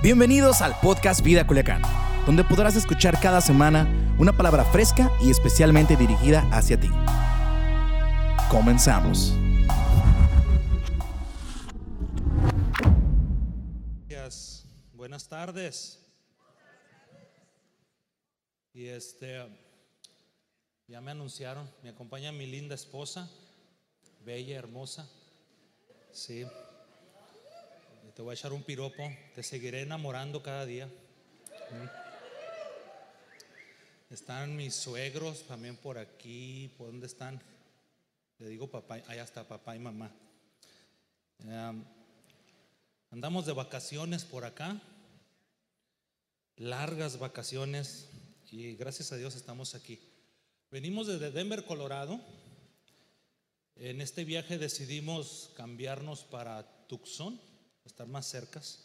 Bienvenidos al podcast Vida Culiacán, donde podrás escuchar cada semana una palabra fresca y especialmente dirigida hacia ti. Comenzamos. Gracias. Buenas tardes. Y este, ya me anunciaron, me acompaña mi linda esposa, bella, hermosa. Sí. Te voy a echar un piropo, te seguiré enamorando cada día. Están mis suegros también por aquí, ¿por dónde están? Le digo papá, allá está papá y mamá. Em, Andamos de vacaciones por acá, largas vacaciones, y gracias a Dios estamos aquí. Venimos desde Denver, Colorado. En este viaje decidimos cambiarnos para Tucson, estar más cercas.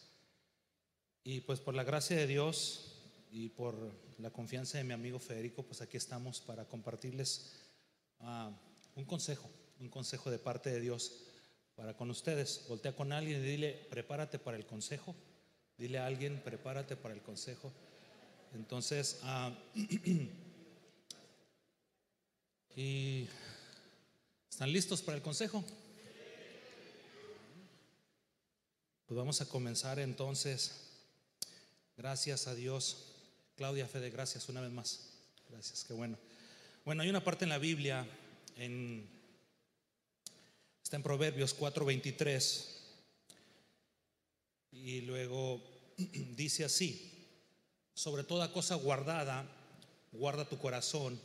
Y pues por la gracia de Dios y por la confianza de mi amigo Federico, pues aquí estamos para compartirles ah, un consejo, un consejo de parte de Dios para con ustedes. Voltea con alguien y dile, prepárate para el consejo. Dile a alguien, prepárate para el consejo. Entonces, ah, y ¿están listos para el consejo? Pues vamos a comenzar entonces. Gracias a Dios. Claudia Fede, gracias una vez más. Gracias, qué bueno. Bueno, hay una parte en la Biblia, en Está en Proverbios 4:23. Y luego dice así, sobre toda cosa guardada, guarda tu corazón,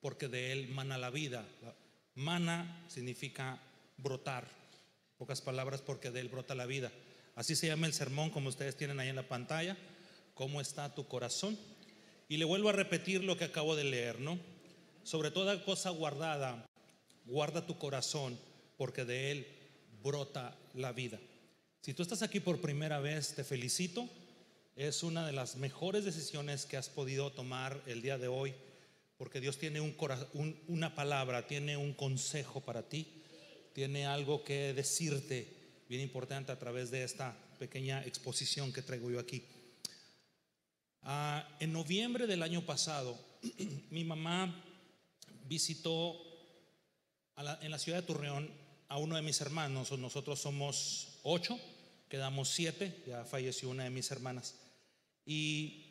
porque de él mana la vida. Mana significa brotar, pocas palabras, porque de él brota la vida. Así se llama el sermón, como ustedes tienen ahí en la pantalla, ¿cómo está tu corazón? Y le vuelvo a repetir lo que acabo de leer, ¿no? Sobre toda cosa guardada, guarda tu corazón, porque de él brota la vida. Si tú estás aquí por primera vez, te felicito. Es una de las mejores decisiones que has podido tomar el día de hoy, porque Dios tiene un, un, una palabra, tiene un consejo para ti, tiene algo que decirte bien importante a través de esta pequeña exposición que traigo yo aquí. Ah, en noviembre del año pasado, mi mamá visitó la, en la ciudad de Torreón a uno de mis hermanos, nosotros somos ocho, quedamos siete, ya falleció una de mis hermanas. Y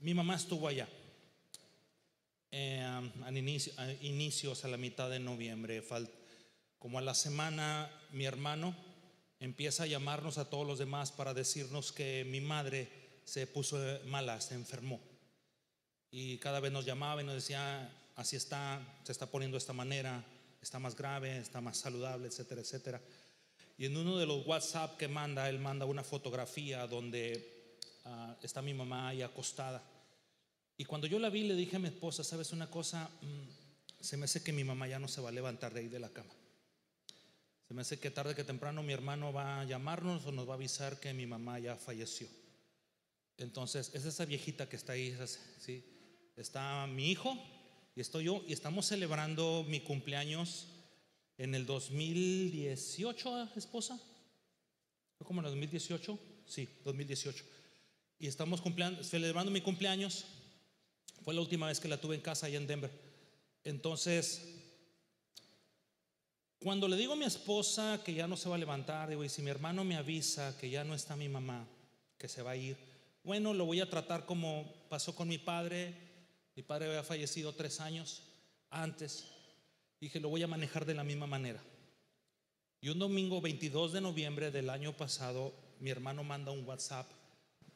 mi mamá estuvo allá. Eh, a, inicio, a inicios, a la mitad de noviembre, como a la semana, mi hermano empieza a llamarnos a todos los demás para decirnos que mi madre se puso mala, se enfermó. Y cada vez nos llamaba y nos decía, así está, se está poniendo de esta manera, está más grave, está más saludable, etcétera, etcétera. Y en uno de los WhatsApp que manda, él manda una fotografía donde uh, está mi mamá ahí acostada. Y cuando yo la vi, le dije a mi esposa, ¿sabes una cosa? Mm, se me hace que mi mamá ya no se va a levantar de ahí de la cama. Se me hace que tarde que temprano mi hermano va a llamarnos o nos va a avisar que mi mamá ya falleció. Entonces, es esa viejita que está ahí, ¿sí? Está mi hijo, y estoy yo y estamos celebrando mi cumpleaños en el 2018, esposa. ¿Fue como en el 2018? Sí, 2018. Y estamos celebrando mi cumpleaños. Fue la última vez que la tuve en casa allá en Denver. Entonces, cuando le digo a mi esposa que ya no se va a levantar, digo, y si mi hermano me avisa que ya no está mi mamá, que se va a ir, bueno, lo voy a tratar como pasó con mi padre mi padre había fallecido tres años antes. Dije, lo voy a manejar de la misma manera. Y un domingo 22 de noviembre del año pasado, mi hermano manda un WhatsApp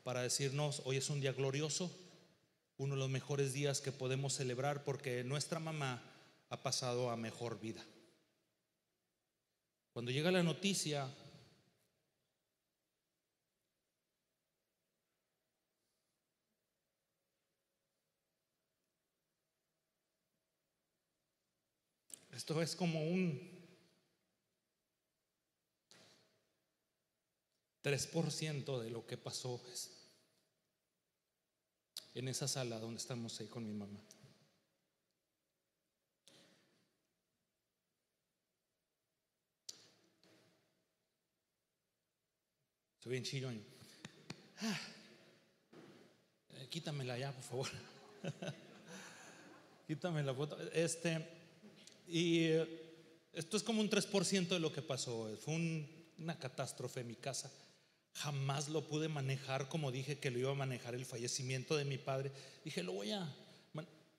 para decirnos, hoy es un día glorioso, uno de los mejores días que podemos celebrar porque nuestra mamá ha pasado a mejor vida. Cuando llega la noticia, Esto es como un 3% de lo que pasó en esa sala donde estamos ahí con mi mamá. Soy bien chillón. Ah. Eh, quítamela ya, por favor. Quítame la foto. Este, y eh, esto es como un 3% de lo que pasó. Fue una catástrofe en mi casa. Jamás lo pude manejar como dije que lo iba a manejar el fallecimiento de mi padre. Dije, lo voy a...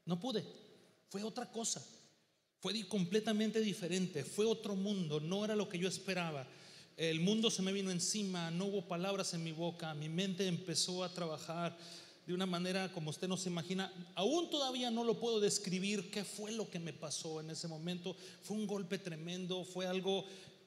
No pude. Fue otra cosa. Fue completamente diferente. Fue otro mundo. No era lo que yo esperaba. El mundo se me vino encima. No hubo palabras en mi boca. Mi mente empezó a trabajar de una manera como usted no se imagina. Aún todavía no lo puedo describir qué fue lo que me pasó en ese momento. Fue un golpe tremendo, fue algo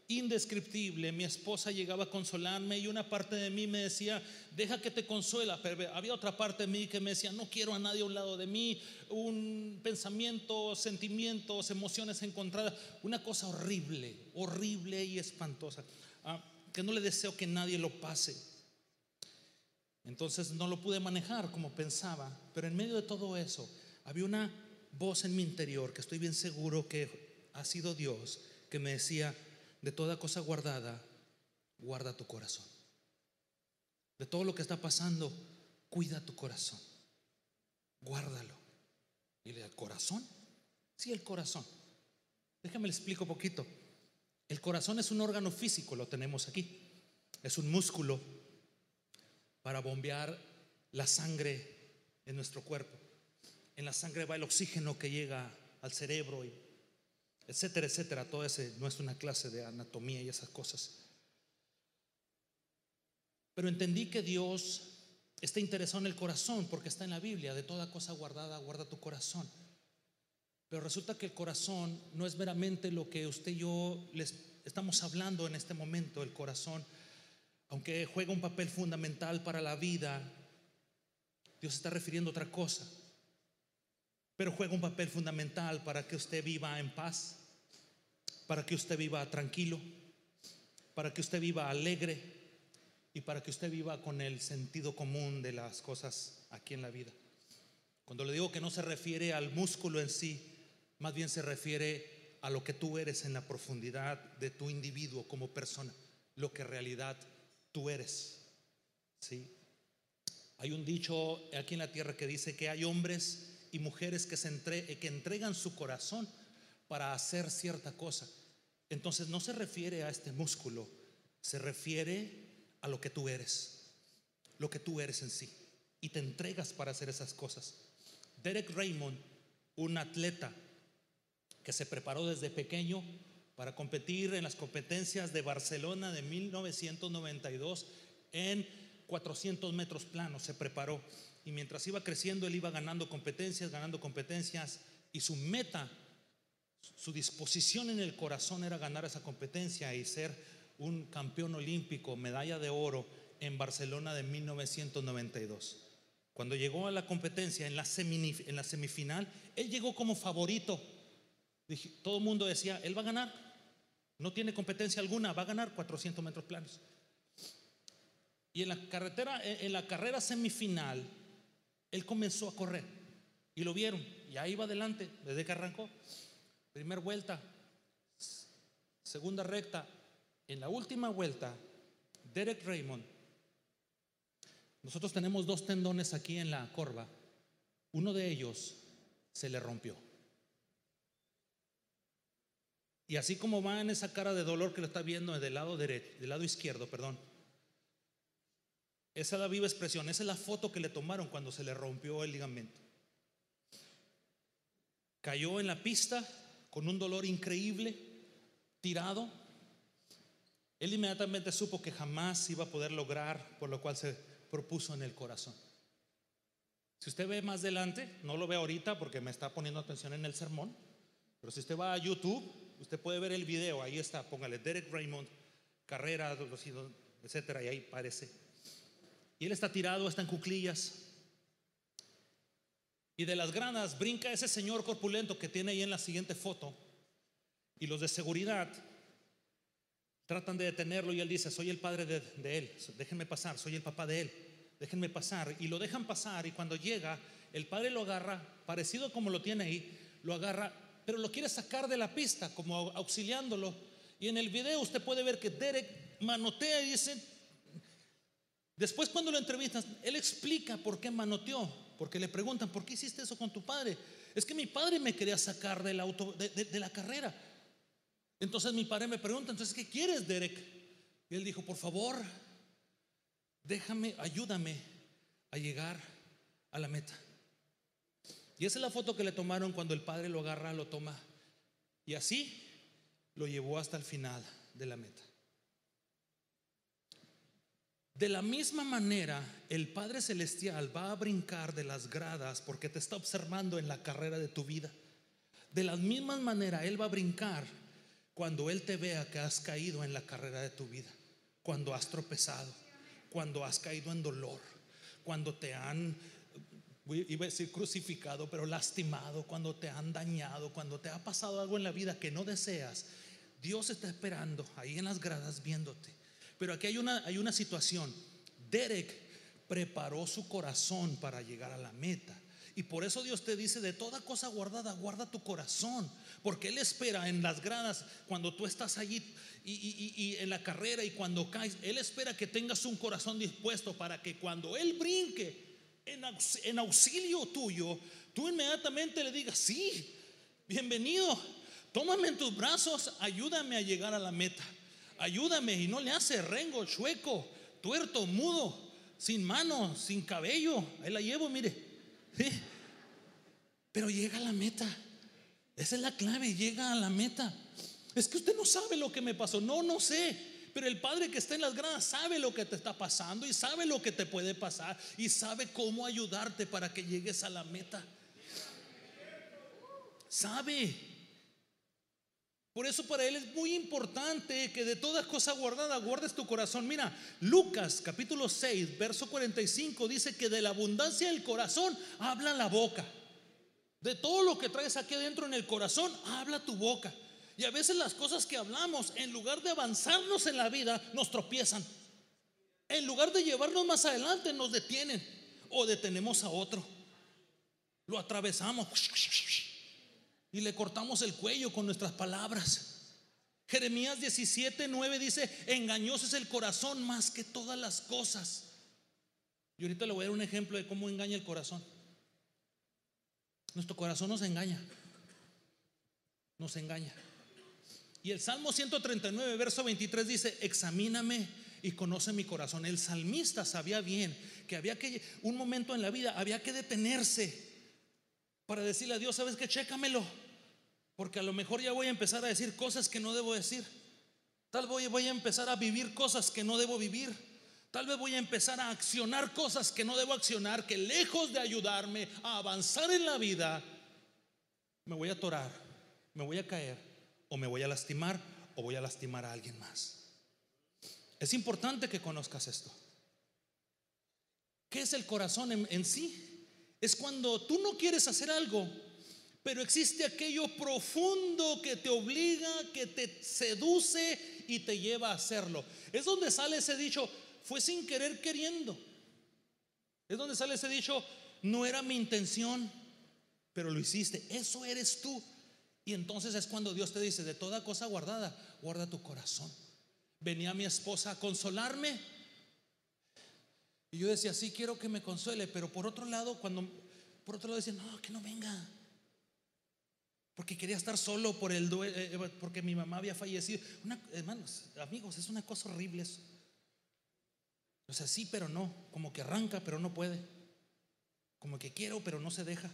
indescriptible. Mi esposa llegaba a consolarme y una parte de mí me decía, deja que te consuela, pero había otra parte de mí que me decía, no quiero a nadie a un lado de mí, un pensamiento, sentimientos, emociones encontradas, una cosa horrible, horrible y espantosa, ah, que no le deseo que nadie lo pase. Entonces no lo pude manejar como pensaba, pero en medio de todo eso había una voz en mi interior que estoy bien seguro que ha sido Dios, que me decía, de toda cosa guardada, guarda tu corazón. De todo lo que está pasando, cuida tu corazón. Guárdalo. Y le corazón. Sí, el corazón. Déjame le explico un poquito. El corazón es un órgano físico, lo tenemos aquí. Es un músculo para bombear la sangre en nuestro cuerpo. En la sangre va el oxígeno que llega al cerebro, y etcétera, etcétera. Todo ese no es una clase de anatomía y esas cosas. Pero entendí que Dios está interesado en el corazón porque está en la Biblia, de toda cosa guardada, guarda tu corazón. Pero resulta que el corazón no es meramente lo que usted y yo les estamos hablando en este momento, el corazón aunque juega un papel fundamental para la vida, Dios está refiriendo a otra cosa. Pero juega un papel fundamental para que usted viva en paz, para que usted viva tranquilo, para que usted viva alegre y para que usted viva con el sentido común de las cosas aquí en la vida. Cuando le digo que no se refiere al músculo en sí, más bien se refiere a lo que tú eres en la profundidad de tu individuo como persona, lo que en realidad tú eres. ¿Sí? Hay un dicho aquí en la tierra que dice que hay hombres y mujeres que, se que entregan su corazón para hacer cierta cosa. Entonces no se refiere a este músculo, se refiere a lo que tú eres, lo que tú eres en sí. Y te entregas para hacer esas cosas. Derek Raymond, un atleta que se preparó desde pequeño para competir en las competencias de Barcelona de 1992 en 400 metros planos. Se preparó y mientras iba creciendo él iba ganando competencias, ganando competencias y su meta, su disposición en el corazón era ganar esa competencia y ser un campeón olímpico, medalla de oro en Barcelona de 1992. Cuando llegó a la competencia en la, semifinal, él llegó como favorito. Todo el mundo decía, él va a ganar, no tiene competencia alguna, va a ganar 400 metros planos. Y en la carretera, en la carrera semifinal, él comenzó a correr y lo vieron. Y ahí va adelante desde que arrancó. Primera vuelta, segunda recta. En la última vuelta, Derek Raymond. Nosotros tenemos dos tendones aquí en la corva. Uno de ellos se le rompió. Y así como va en esa cara de dolor que lo está viendo del lado del lado izquierdo, perdón. Esa es la viva expresión, esa es la foto que le tomaron cuando se le rompió el ligamento. Cayó en la pista con un dolor increíble, tirado. Él inmediatamente supo que jamás iba a poder lograr por lo cual se propuso en el corazón. Si usted ve más adelante, no lo ve ahorita porque me está poniendo atención en el sermón, pero si usted va a YouTube, usted puede ver el video, ahí está, póngale Derek Raymond, carrera, etcétera, y ahí parece. Y él está tirado, está en cuclillas. Y de las granas brinca ese señor corpulento que tiene ahí en la siguiente foto. Y los de seguridad tratan de detenerlo y él dice, soy el padre de, de, él, déjenme pasar, soy el papá de él, déjenme pasar. Y lo dejan pasar y cuando llega, el padre lo agarra, parecido como lo tiene ahí, lo agarra pero lo quiere sacar de la pista como auxiliándolo. Y en el video usted puede ver que Derek manotea y dice, Después cuando lo entrevistas, él explica por qué manoteó, porque le preguntan, ¿por qué hiciste eso con tu padre? Es que mi padre me quería sacar del auto, de, de la carrera. Entonces mi padre me pregunta, entonces, ¿qué quieres, Derek? Y él dijo, por favor, déjame, ayúdame a llegar a la meta. Y esa es la foto que le tomaron cuando el padre lo agarra, lo toma. Y así lo llevó hasta el final de la meta. De la misma manera, el Padre Celestial va a brincar de las gradas porque te está observando en la carrera de tu vida. De la misma manera, Él va a brincar cuando Él te vea que has caído en la carrera de tu vida, cuando has tropezado, cuando has caído en dolor, cuando te han, iba a decir crucificado, pero lastimado, cuando te han dañado, cuando te ha pasado algo en la vida que no deseas. Dios está esperando ahí en las gradas viéndote. Pero aquí hay una, hay una situación. Derek preparó su corazón para llegar a la meta. Y por eso Dios te dice, de toda cosa guardada, guarda tu corazón. Porque Él espera en las gradas, cuando tú estás allí y, en la carrera y cuando caes, Él espera que tengas un corazón dispuesto para que cuando Él brinque en, auxilio tuyo, tú inmediatamente le digas, sí, bienvenido, tómame en tus brazos, ayúdame a llegar a la meta ayúdame. Y no le hace rengo, chueco, tuerto, mudo, sin mano, sin cabello. Ahí la llevo, mire. Pero llega a la meta. Esa es la clave, llega a la meta. Es que usted no sabe lo que me pasó. No, no sé. Pero el Padre que está en las gradas sabe lo que te está pasando y sabe lo que te puede pasar y sabe cómo ayudarte para que llegues a la meta. Sabe. Por eso para él es muy importante que de todas cosas guardadas guardes tu corazón. Mira, Lucas capítulo 6, verso 45 dice que de la abundancia del corazón habla la boca. De todo lo que traes aquí adentro en el corazón, habla tu boca. Y a veces las cosas que hablamos, en lugar de avanzarnos en la vida, nos tropiezan. En lugar de llevarnos más adelante, nos detienen o detenemos a otro. Lo atravesamos y le cortamos el cuello con nuestras palabras. Jeremías 17, 9 dice, engañoso es el corazón más que todas las cosas. Y ahorita le voy a dar un ejemplo de cómo engaña el corazón. Nuestro corazón nos engaña. Nos engaña. Y el Salmo 139, verso 23 dice, examíname y conoce mi corazón. El salmista sabía bien que había que, un momento en la vida, había que detenerse para decirle a Dios, ¿sabes qué? Chécamelo. Porque a lo mejor ya voy a empezar a decir cosas que no debo decir. Tal vez voy a empezar a vivir cosas que no debo vivir. Tal vez voy a empezar a accionar cosas que no debo accionar, que lejos de ayudarme a avanzar en la vida, me voy a atorar, me voy a caer, o me voy a lastimar, o voy a lastimar a alguien más. Es importante que conozcas esto. ¿Qué es el corazón en, sí? es cuando tú no quieres hacer algo, pero existe aquello profundo que te obliga, que te seduce y te lleva a hacerlo. Es donde sale ese dicho, fue sin querer queriendo. Es donde sale ese dicho, no era mi intención, pero lo hiciste. Eso eres tú. Y entonces es cuando Dios te dice, de toda cosa guardada, guarda tu corazón. Venía mi esposa a consolarme y yo decía, sí, quiero que me consuele, pero por otro lado, cuando, por otro lado decía, no, que no venga. Porque quería estar solo por el eh, eh, porque mi mamá había fallecido. hermanos, amigos, es una cosa horrible eso. O sea, sí, pero no. Como que arranca, pero no puede. Como que quiero, pero no se deja.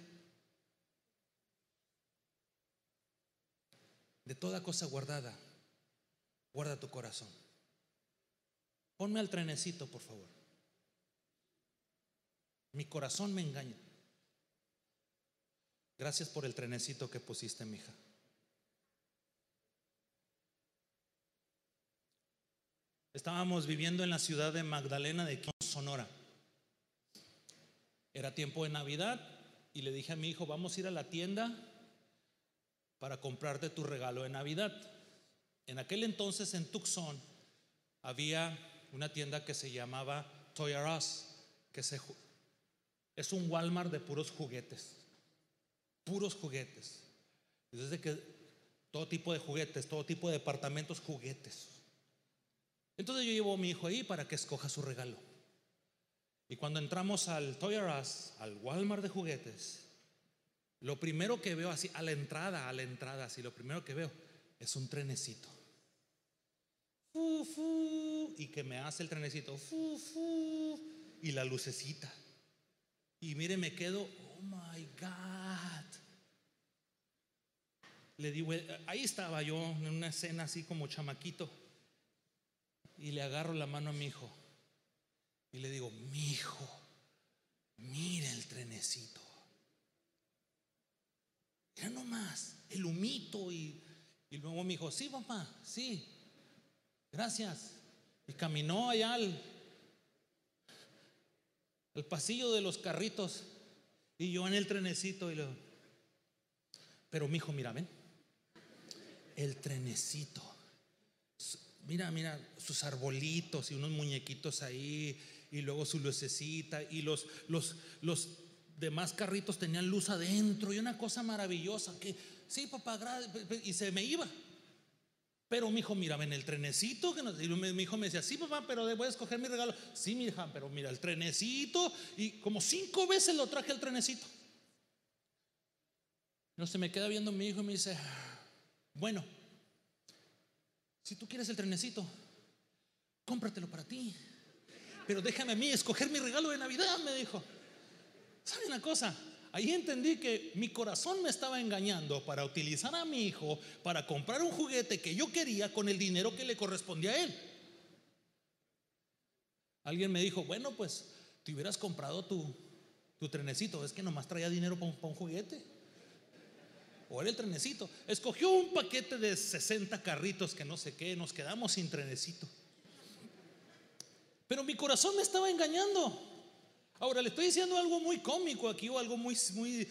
De toda cosa guardada, guarda tu corazón. Ponme al trenecito, por favor. Mi corazón me engaña. Gracias por el trenecito que pusiste, mi hija. Estábamos viviendo en la ciudad de Magdalena de Sonora. Era tiempo de Navidad y le dije a mi hijo, vamos a ir a la tienda para comprarte tu regalo de Navidad. En aquel entonces en Tucson había una tienda que se llamaba Toy R Us, que es un Walmart de puros juguetes. Puros juguetes. Desde que todo tipo de juguetes, todo tipo de departamentos, juguetes. Entonces yo llevo a mi hijo ahí para que escoja su regalo. Y cuando entramos al Toy R Us, al Walmart de juguetes, lo primero que veo así, a la entrada, a la entrada, así, lo primero que veo es un trenecito. Fu, fu, y que me hace el trenecito, fu, fu, y la lucecita. Y mire, me quedo, oh my God. Le digo, ahí estaba yo en una escena así como chamaquito. Y le agarro la mano a mi hijo. Y le digo, mi hijo, mire el trenecito. Ya nomás, el humito. Y, luego me dijo, sí, papá, sí, gracias. Y caminó allá al, el pasillo de los carritos. Y yo en el trenecito. Y pero mi hijo, mira, ven. El trenecito. Mira, mira, sus arbolitos y unos muñequitos ahí. Y luego su lucecita. Y los, los, los demás carritos tenían luz adentro. Y una cosa maravillosa. Que sí, papá, y se me iba. Pero mi hijo, mira, en el trenecito, que mi hijo me decía, sí, papá, pero voy a escoger mi regalo. Sí, mi hija, pero mira, el trenecito. Y como cinco veces lo traje el trenecito. No se me queda viendo mi hijo y me dice, bueno, si tú quieres el trenecito, cómpratelo para ti. Pero déjame a mí escoger mi regalo de Navidad, me dijo. ¿Sabe una cosa? Ahí entendí que mi corazón me estaba engañando para utilizar a mi hijo para comprar un juguete que yo quería con el dinero que le correspondía a él. Alguien me dijo, bueno, pues te hubieras comprado tu, tu trenecito, es que nomás traía dinero para un, juguete. O era el trenecito. Escogió un paquete de 60 carritos que no sé qué, nos quedamos sin trenecito. Pero mi corazón me estaba engañando. Ahora le estoy diciendo algo muy cómico aquí o algo muy, muy eh,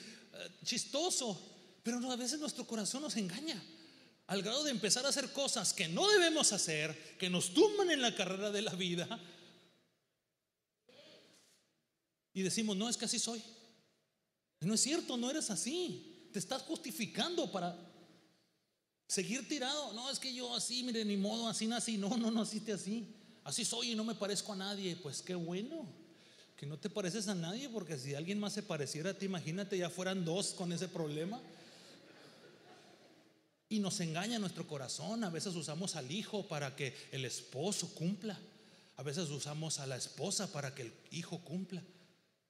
chistoso, pero a veces nuestro corazón nos engaña al grado de empezar a hacer cosas que no debemos hacer, que nos tumban en la carrera de la vida. Y decimos, no, es que así soy. No es cierto, no eres así. Te estás justificando para seguir tirado. No, es que yo así, mire, ni modo, así nací. No, no, no naciste así. Así soy y no me parezco a nadie. Pues qué bueno que no te pareces a nadie, porque si alguien más se pareciera a ti, imagínate, ya fueran dos con ese problema. Y nos engaña nuestro corazón. A veces usamos al hijo para que el esposo cumpla. A veces usamos a la esposa para que el hijo cumpla.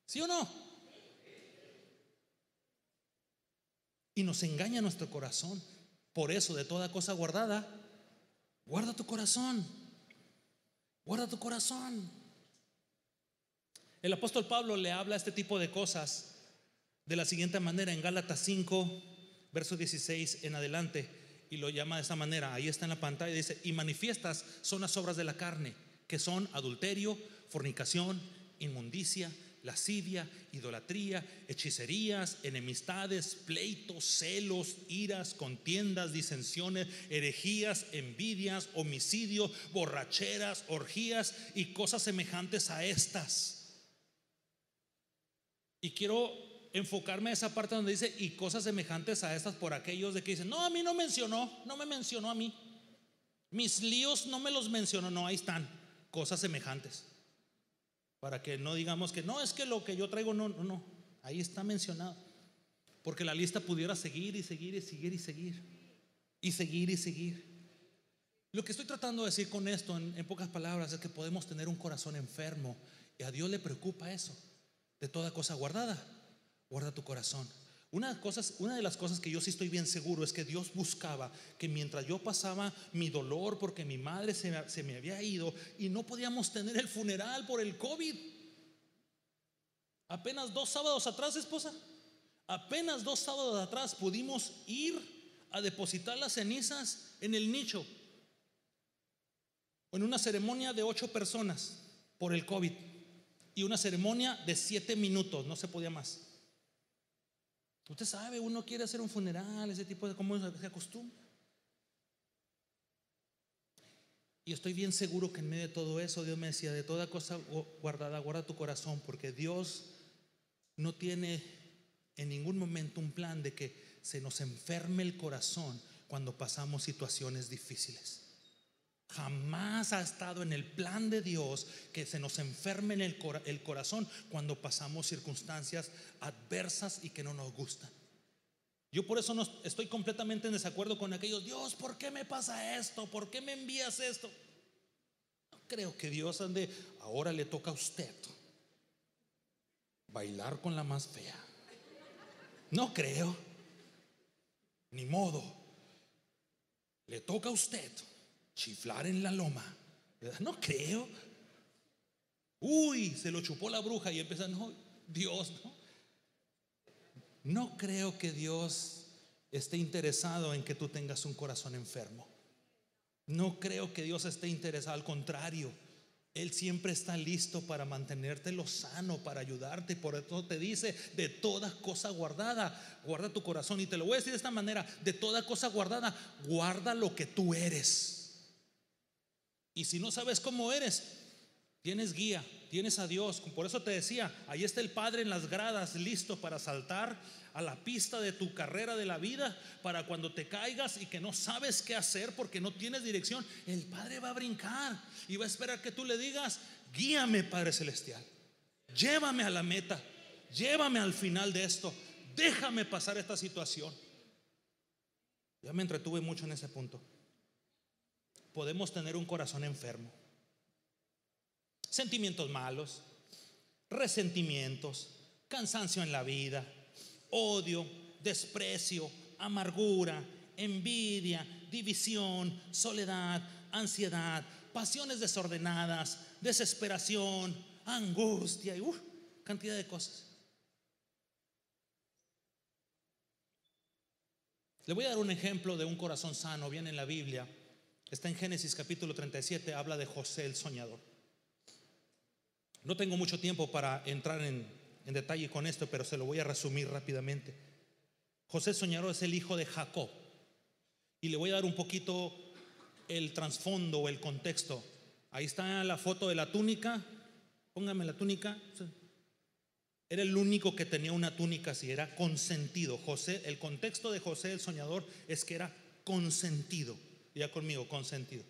¿Sí o no? Y nos engaña nuestro corazón. Por eso, de toda cosa guardada, guarda tu corazón. Guarda tu corazón. El apóstol Pablo le habla este tipo de cosas de la siguiente manera en Gálatas 5, verso 16 en adelante, y lo llama de esta manera, ahí está en la pantalla, dice, y manifiestas son las obras de la carne, que son adulterio, fornicación, inmundicia, lascivia, idolatría, hechicerías, enemistades, pleitos, celos, iras, contiendas, disensiones, herejías, envidias, homicidios, borracheras, orgías y cosas semejantes a estas y quiero enfocarme a esa parte donde dice, y cosas semejantes a estas por aquellos de que dicen, no, a mí no mencionó, no me mencionó a mí. Mis líos no me los mencionó, no, ahí están, cosas semejantes. Para que no digamos que no, es que lo que yo traigo, no, no, no, ahí está mencionado. Porque la lista pudiera seguir y seguir y seguir y seguir. Y seguir y seguir. Lo que estoy tratando de decir con esto, en, en pocas palabras, es que podemos tener un corazón enfermo y a Dios le preocupa eso de toda cosa guardada. Guarda tu corazón. Una, cosas, una de las cosas que yo sí estoy bien seguro es que Dios buscaba que mientras yo pasaba mi dolor porque mi madre se, me había ido y no podíamos tener el funeral por el COVID. Apenas dos sábados atrás, esposa, apenas dos sábados atrás pudimos ir a depositar las cenizas en el nicho. En una ceremonia de ocho personas por el COVID y una ceremonia de siete minutos, no se podía más. Usted sabe, uno quiere hacer un funeral, ese tipo de cómo se acostumbra. Y estoy bien seguro que en medio de todo eso, Dios me decía, de toda cosa guardada, guarda tu corazón, porque Dios no tiene en ningún momento un plan de que se nos enferme el corazón cuando pasamos situaciones difíciles. Jamás ha estado en el plan de Dios que se nos enferme en el, corazón cuando pasamos circunstancias adversas y que no nos gustan. Yo por eso no estoy completamente en desacuerdo con aquellos, Dios, ¿por qué me pasa esto? ¿Por qué me envías esto? No creo que Dios ande, ahora le toca a usted bailar con la más fea. No creo. Ni modo. Le toca a usted chiflar en la loma. No creo. Uy, se lo chupó la bruja y empieza, no, Dios, no. No creo que Dios esté interesado en que tú tengas un corazón enfermo. No creo que Dios esté interesado, al contrario. Él siempre está listo para mantenértelo sano, para ayudarte. Por eso te dice, de toda cosa guardada, guarda tu corazón. Y te lo voy a decir de esta manera, de toda cosa guardada, guarda lo que tú eres. Y si no sabes cómo eres, tienes guía, tienes a Dios. Por eso te decía, ahí está el Padre en las gradas, listo para saltar a la pista de tu carrera de la vida, para cuando te caigas y que no sabes qué hacer porque no tienes dirección, el Padre va a brincar y va a esperar que tú le digas, guíame Padre Celestial, llévame a la meta, llévame al final de esto, déjame pasar esta situación. Ya me entretuve mucho en ese punto. Podemos tener un corazón enfermo, sentimientos malos, resentimientos, cansancio en la vida, odio, desprecio, amargura, envidia, división, soledad, ansiedad, pasiones desordenadas, desesperación, angustia y uh, cantidad de cosas. Le voy a dar un ejemplo de un corazón sano, viene en la Biblia. Está en Génesis capítulo 37, habla de José el soñador. No tengo mucho tiempo para entrar en, detalle con esto, pero se lo voy a resumir rápidamente. José Soñador es el hijo de Jacob. Y le voy a dar un poquito el trasfondo o el contexto. Ahí está la foto de la túnica. Póngame la túnica. Era el único que tenía una túnica así, era consentido. José, el contexto de José el soñador es que era consentido. Ya conmigo, consentido.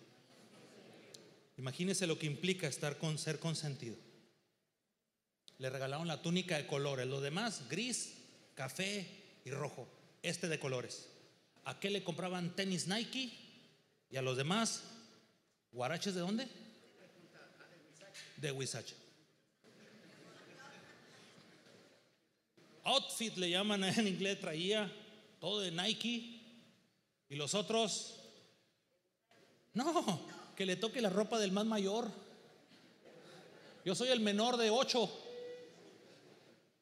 Imagínese lo que implica estar con ser consentido. Le regalaron la túnica de colores, los demás gris, café y rojo. Este de colores. ¿A qué le compraban tenis Nike? Y a los demás, ¿guaraches de dónde? De Huizache. Outfit le llaman en inglés, traía todo de Nike. Y los otros, no, que le toque la ropa del más mayor. Yo soy el menor de ocho.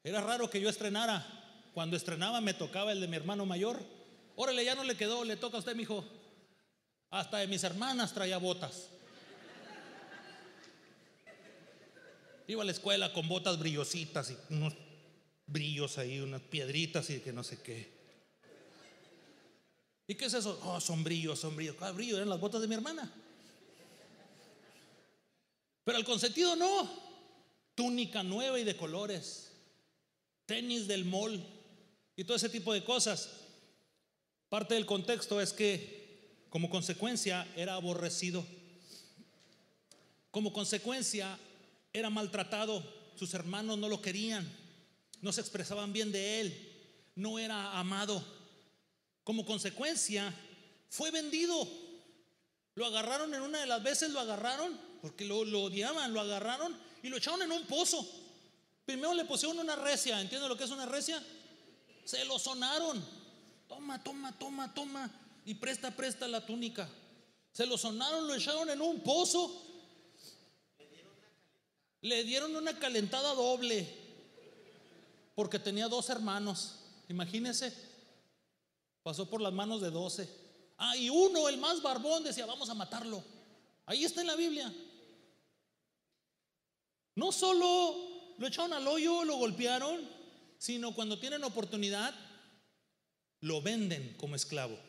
Era raro que yo estrenara. Cuando estrenaba me tocaba el de mi hermano mayor. Órale, ya no le quedó, le toca a usted, mi hijo. Hasta de mis hermanas traía botas. Iba a la escuela con botas brillositas y unos brillos ahí, unas piedritas y que no sé qué. ¿Y qué es eso? Oh, son brillos. ¿Cuál brillo? Eran las botas de mi hermana. Pero al consentido no. Túnica nueva y de colores tenis del mall y todo ese tipo de cosas. Parte del contexto es que como consecuencia era aborrecido. Como consecuencia era maltratado. Sus hermanos no lo querían. No se expresaban bien de él. No era amado. Como consecuencia fue vendido. Lo agarraron en una de las veces, lo agarraron porque lo, odiaban, lo agarraron y lo echaron en un pozo. Primero le pusieron una recia, ¿entiende lo que es una recia? Se lo sonaron. Toma, toma, toma, toma. Y presta, presta la túnica. Se lo sonaron, lo echaron en un pozo. Le dieron una calentada doble. Porque tenía dos hermanos. Imagínese. Pasó por las manos de doce. Ah, y uno, el más barbón, decía, vamos a matarlo. Ahí está en la Biblia. No solo lo echaron al hoyo, lo golpearon, sino cuando tienen oportunidad, lo venden como esclavo.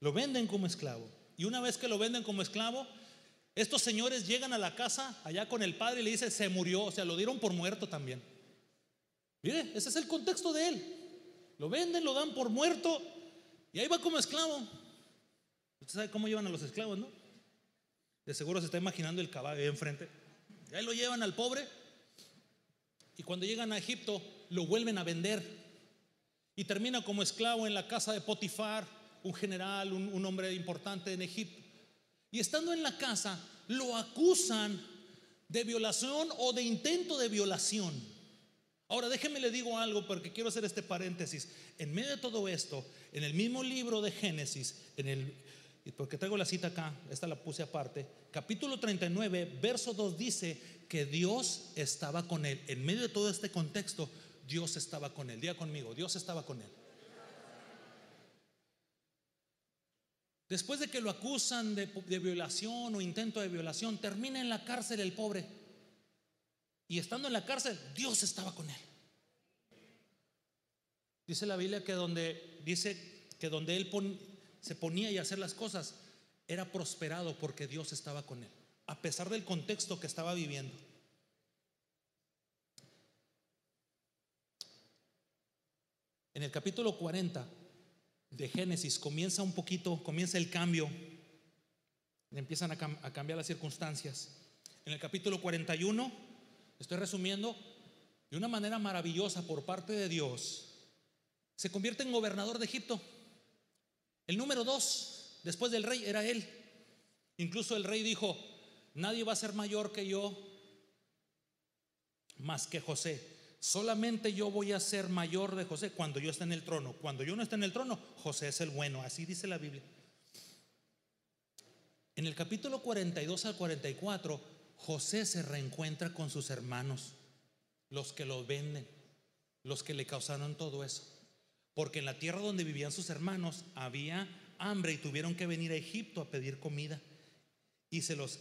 Lo venden como esclavo. Y una vez que lo venden como esclavo, estos señores llegan a la casa allá con el padre y le dicen, se murió, o sea, lo dieron por muerto también. Mire, ese es el contexto de él. Lo venden, lo dan por muerto y ahí va como esclavo. Usted sabe cómo llevan a los esclavos, ¿no? De seguro se está imaginando el caballo ahí enfrente. Y ahí lo llevan al pobre. Y cuando llegan a Egipto, lo vuelven a vender. Y termina como esclavo en la casa de Potifar, un general, un, un hombre importante en Egipto. Y estando en la casa, lo acusan de violación o de intento de violación. Ahora déjenme le digo algo porque quiero hacer este paréntesis. En medio de todo esto, en el mismo libro de Génesis, en el porque traigo la cita acá, esta la puse aparte, capítulo 39, verso 2 dice que Dios estaba con él. En medio de todo este contexto, Dios estaba con él. Diga conmigo, Dios estaba con él. Después de que lo acusan de, violación o intento de violación, termina en la cárcel el pobre. Y estando en la cárcel, Dios estaba con él. Dice la Biblia que donde dice que donde él se ponía y hacer las cosas, era prosperado porque Dios estaba con él, a pesar del contexto que estaba viviendo. En el capítulo 40 de Génesis comienza un poquito, comienza el cambio, empiezan a, cambiar las circunstancias. En el capítulo 41, estoy resumiendo, de una manera maravillosa por parte de Dios, se convierte en gobernador de Egipto. El número dos, después del rey, era él. Incluso el rey dijo, nadie va a ser mayor que yo más que José. Solamente yo voy a ser mayor de José cuando yo esté en el trono. Cuando yo no esté en el trono, José es el bueno. Así dice la Biblia. En el capítulo 42 al 44, José se reencuentra con sus hermanos, los que lo venden, los que le causaron todo eso. Porque en la tierra donde vivían sus hermanos había hambre y tuvieron que venir a Egipto a pedir comida. Y se los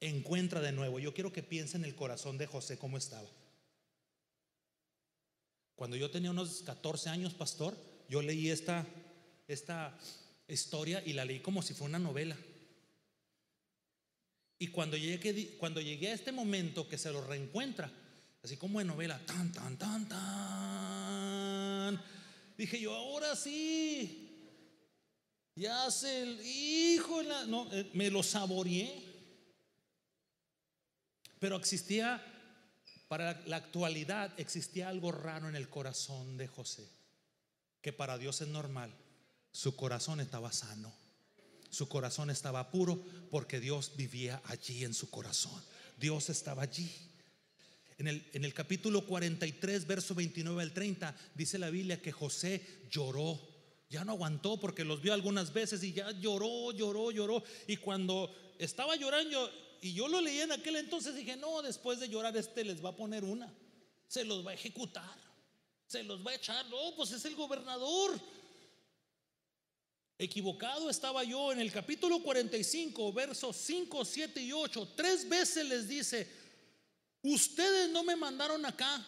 encuentra de nuevo. Yo quiero que piensen en el corazón de José cómo estaba. Cuando yo tenía unos 14 años, pastor, yo leí esta, esta historia y la leí como si fuera una novela. Y cuando llegué, cuando llegué a este momento que se lo reencuentra, así como en novela, tan, tan, tan, tan, dije yo, ahora sí, ya se el hijo, no, eh, me lo saboreé. Pero existía para la actualidad existía algo raro en el corazón de José, que para Dios es normal. Su corazón estaba sano, su corazón estaba puro porque Dios vivía allí en su corazón. Dios estaba allí. En el, en el capítulo 43, verso 29 al 30, dice la Biblia que José lloró. Ya no aguantó porque los vio algunas veces y ya lloró, lloró, lloró. Y cuando estaba llorando, y yo lo leí en aquel entonces, dije, no, después de llorar este les va a poner una, se los va a ejecutar, se los va a echar, no, pues es el gobernador. Equivocado estaba yo en el capítulo 45, versos 5, 7 y 8, tres veces les dice, ustedes no me mandaron acá.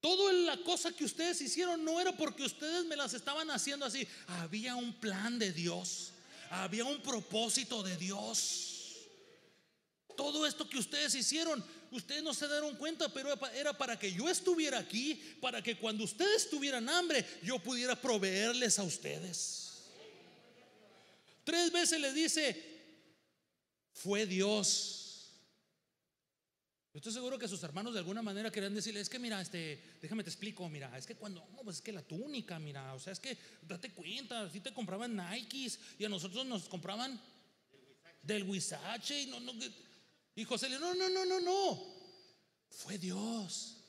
Toda la cosa que ustedes hicieron no era porque ustedes me las estaban haciendo así. Había un plan de Dios. Había un propósito de Dios. Todo esto que ustedes hicieron, ustedes no se dieron cuenta, pero era para que yo estuviera aquí, para que cuando ustedes tuvieran hambre, yo pudiera proveerles a ustedes. Tres veces le dice, fue Dios. Yo estoy seguro que sus hermanos de alguna manera querían decirle, es que mira, este, déjame te explico, mira, es que cuando, no, pues es que la túnica, mira, o sea, es que date cuenta, si te compraban Nikes y a nosotros nos compraban del Huizache y no, no, y José le no, no, no, no, no. Fue Dios.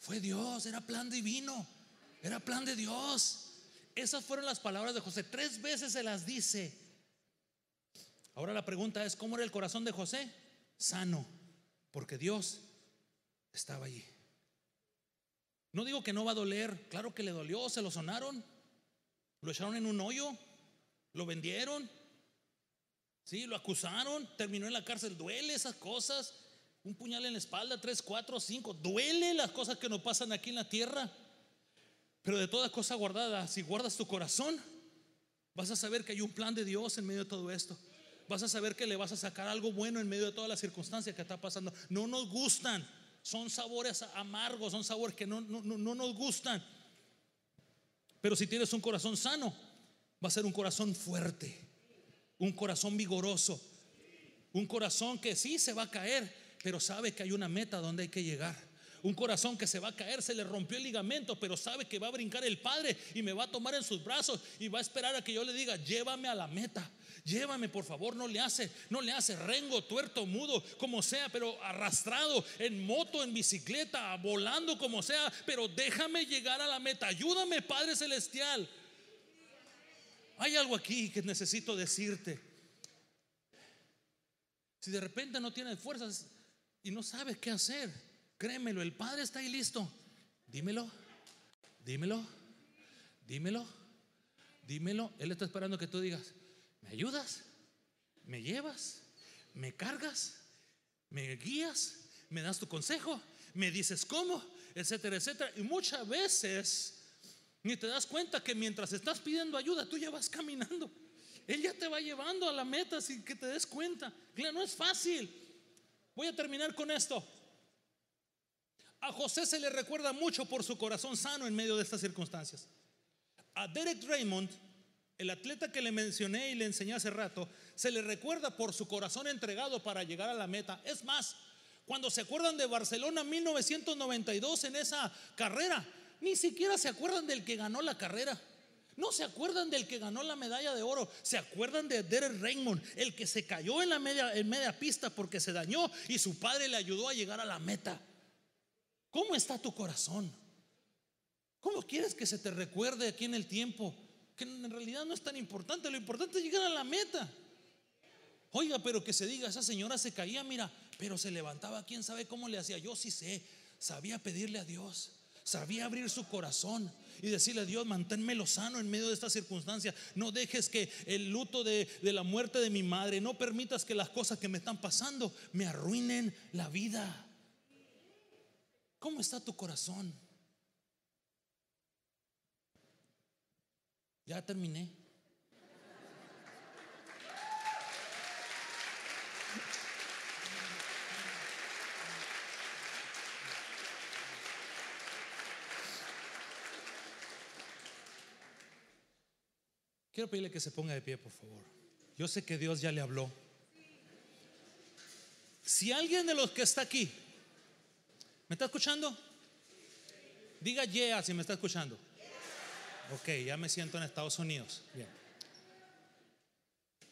Fue Dios, era plan divino. Era plan de Dios. Esas fueron las palabras de José. Tres veces se las dice. Ahora la pregunta es, ¿cómo era el corazón de José? Sano, porque Dios estaba allí. No digo que no va a doler, claro que le dolió, se lo sonaron, lo echaron en un hoyo, lo vendieron, Sí, lo acusaron, terminó en la cárcel. Duele esas cosas. Un puñal en la espalda, tres, cuatro, cinco. Duele las cosas que nos pasan aquí en la tierra. Pero de toda cosa guardada, si guardas tu corazón, vas a saber que hay un plan de Dios en medio de todo esto. Vas a saber que le vas a sacar algo bueno en medio de todas las circunstancias que está pasando. No nos gustan. Son sabores amargos, son sabores que no, no, no nos gustan. Pero si tienes un corazón sano, va a ser un corazón fuerte un corazón vigoroso, un corazón que sí se va a caer, pero sabe que hay una meta donde hay que llegar. Un corazón que se va a caer, se le rompió el ligamento, pero sabe que va a brincar el Padre y me va a tomar en sus brazos y va a esperar a que yo le diga, llévame a la meta. Llévame, por favor, no le hace, no le hace rengo, tuerto, mudo, como sea, pero arrastrado en moto, en bicicleta, volando como sea, pero déjame llegar a la meta. Ayúdame, Padre celestial. Hay algo aquí que necesito decirte. Si de repente no tienes fuerzas y no sabes qué hacer, créemelo, el Padre está ahí listo. Dímelo, dímelo, dímelo, dímelo. Él está esperando que tú digas, ¿me ayudas? ¿Me llevas? ¿Me cargas? ¿Me guías? ¿Me das tu consejo? ¿Me dices cómo? Etcétera, etcétera. Y muchas veces ni te das cuenta que mientras estás pidiendo ayuda, tú ya vas caminando. Él ya te va llevando a la meta sin que te des cuenta. Claro, no es fácil. Voy a terminar con esto. A José se le recuerda mucho por su corazón sano en medio de estas circunstancias. A Derek Raymond, el atleta que le mencioné y le enseñé hace rato, se le recuerda por su corazón entregado para llegar a la meta. Es más, cuando se acuerdan de Barcelona 1992 en esa carrera, ni siquiera se acuerdan del que ganó la carrera. No se acuerdan del que ganó la medalla de oro. Se acuerdan de Derek Raymond, el que se cayó en la media, media pista porque se dañó y su padre le ayudó a llegar a la meta. ¿Cómo está tu corazón? ¿Cómo quieres que se te recuerde aquí en el tiempo? Que en realidad no es tan importante. Lo importante es llegar a la meta. Oiga, pero que se diga, esa señora se caía, mira, pero se levantaba, quién sabe cómo le hacía. Yo sí sé, sabía pedirle a Dios. Sabía abrir su corazón y decirle a Dios, manténmelo sano en medio de esta circunstancia. No dejes que el luto de, de, la muerte de mi madre, no permitas que las cosas que me están pasando me arruinen la vida. ¿Cómo está tu corazón? Ya terminé. Quiero pedirle que se ponga de pie, por favor. Yo sé que Dios ya le habló. Si alguien de los que está aquí, ¿me está escuchando? Diga yeah si me está escuchando. Ok, ya me siento en Estados Unidos.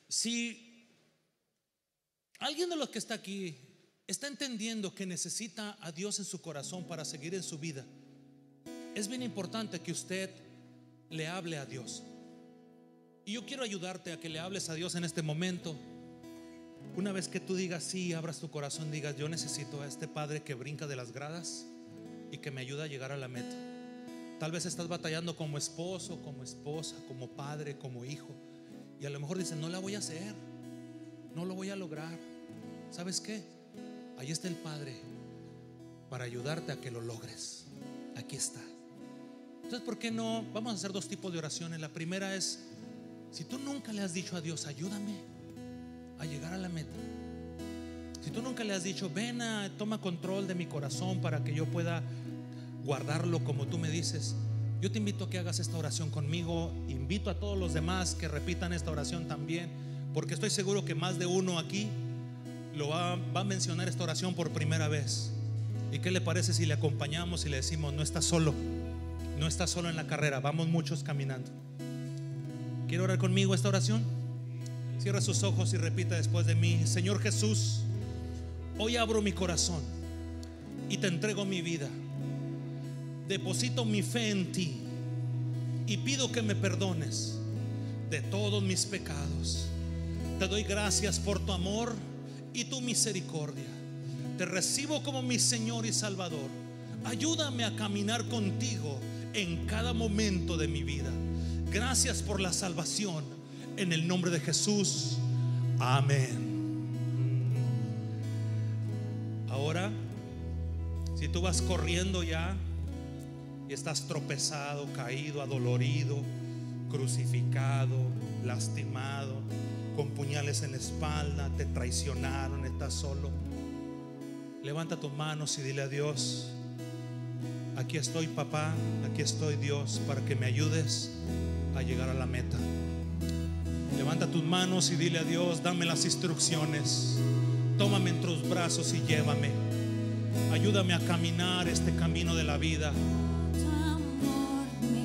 Si alguien de los que está aquí está entendiendo que necesita a Dios en su corazón para seguir en su vida, es bien importante que usted le hable a Dios. Y yo quiero ayudarte a que le hables a Dios en este momento. Una vez que tú digas sí, abras tu corazón, digas, yo necesito a este Padre que brinca de las gradas y que me ayuda a llegar a la meta. Tal vez estás batallando como esposo, como esposa, como padre, como hijo. Y a lo mejor dices, no la voy a hacer, no lo voy a lograr. ¿Sabes qué? Ahí está el Padre para ayudarte a que lo logres. Aquí está. Entonces, ¿por qué no? Vamos a hacer dos tipos de oraciones. La primera es si tú nunca le has dicho a Dios, ayúdame a llegar a la meta. Si tú nunca le has dicho, ven a, toma control de mi corazón para que yo pueda guardarlo como tú me dices, yo te invito a que hagas esta oración conmigo. Invito a todos los demás que repitan esta oración también, porque estoy seguro que más de uno aquí lo va, va a mencionar esta oración por primera vez. ¿Y qué le parece si le acompañamos y le decimos, no estás solo, no estás solo en la carrera, vamos muchos caminando? ¿Quiere orar conmigo esta oración? Cierra sus ojos y repita después de mí, Señor Jesús, hoy abro mi corazón y te entrego mi vida. Deposito mi fe en ti y pido que me perdones de todos mis pecados. Te doy gracias por tu amor y tu misericordia. Te recibo como mi Señor y Salvador. Ayúdame a caminar contigo en cada momento de mi vida. Gracias por la salvación. En el nombre de Jesús. Amén. Ahora, si tú vas corriendo ya y estás tropezado, caído, adolorido, crucificado, lastimado, con puñales en la espalda, te traicionaron, estás solo, levanta tus manos y dile a Dios, aquí estoy papá, aquí estoy Dios, para que me ayudes a llegar a la meta. Levanta tus manos y dile a Dios, dame las instrucciones. Tómame en tus brazos y llévame. Ayúdame a caminar este camino de la vida.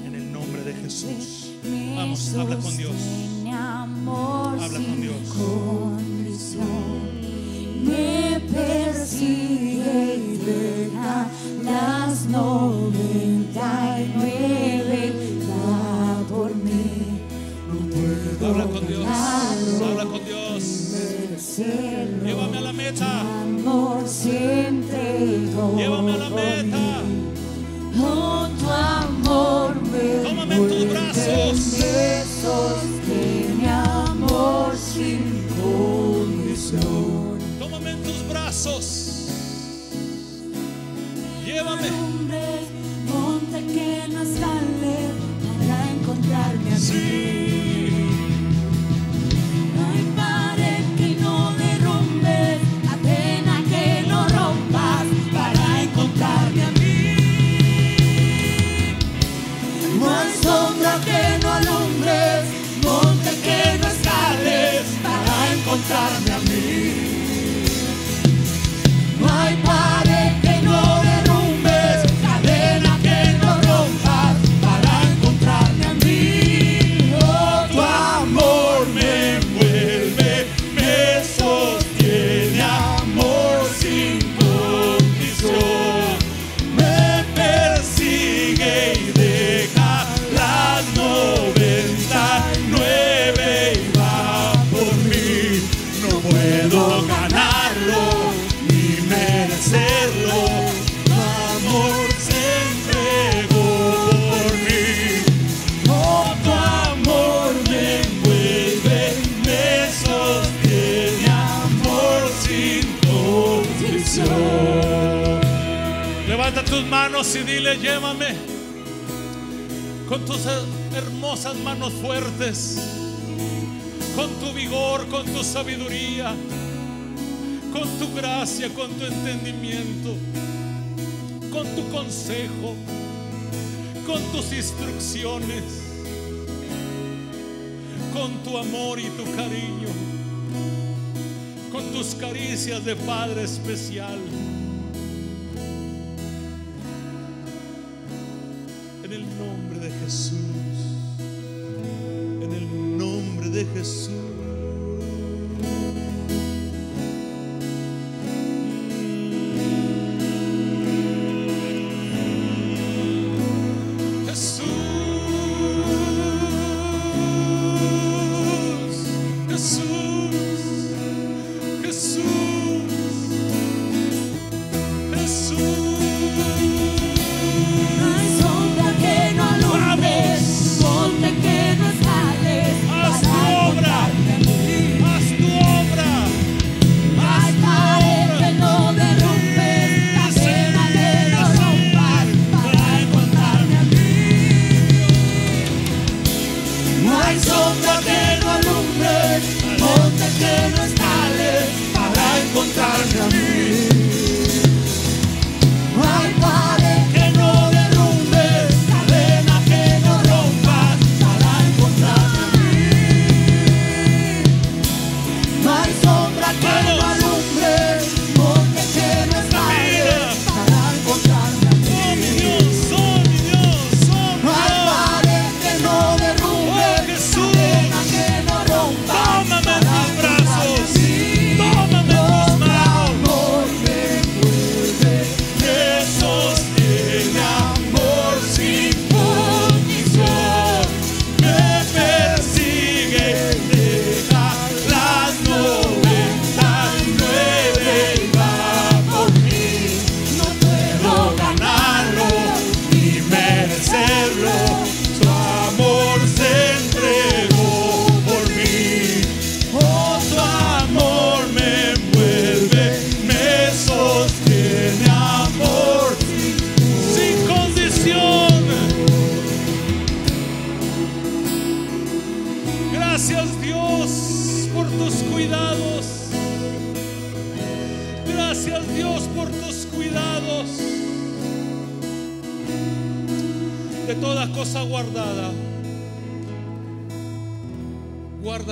En el nombre de Jesús. Vamos, habla con Dios. Habla con Dios. Habla con Dios. Llévame a la meta. Llévame a la meta. No tu amor me. Tómame en tus brazos. manos y dile, llévame con tus hermosas manos fuertes, con tu vigor, con tu sabiduría, con tu gracia, con tu entendimiento, con tu consejo, con tus instrucciones, con tu amor y tu cariño, con tus caricias de Padre especial.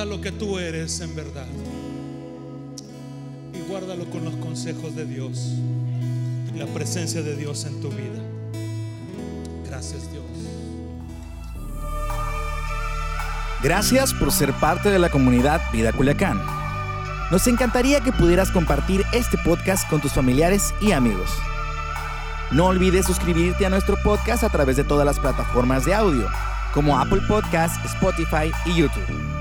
Lo que tú eres en verdad. Y guárdalo con los consejos de Dios. Y la presencia de Dios en tu vida. Gracias Dios. Gracias por ser parte de la comunidad Vida Culiacán. Nos encantaría que pudieras compartir este podcast con tus familiares y amigos. No olvides suscribirte a nuestro podcast a través de todas las plataformas de audio, como Apple Podcast, Spotify y YouTube.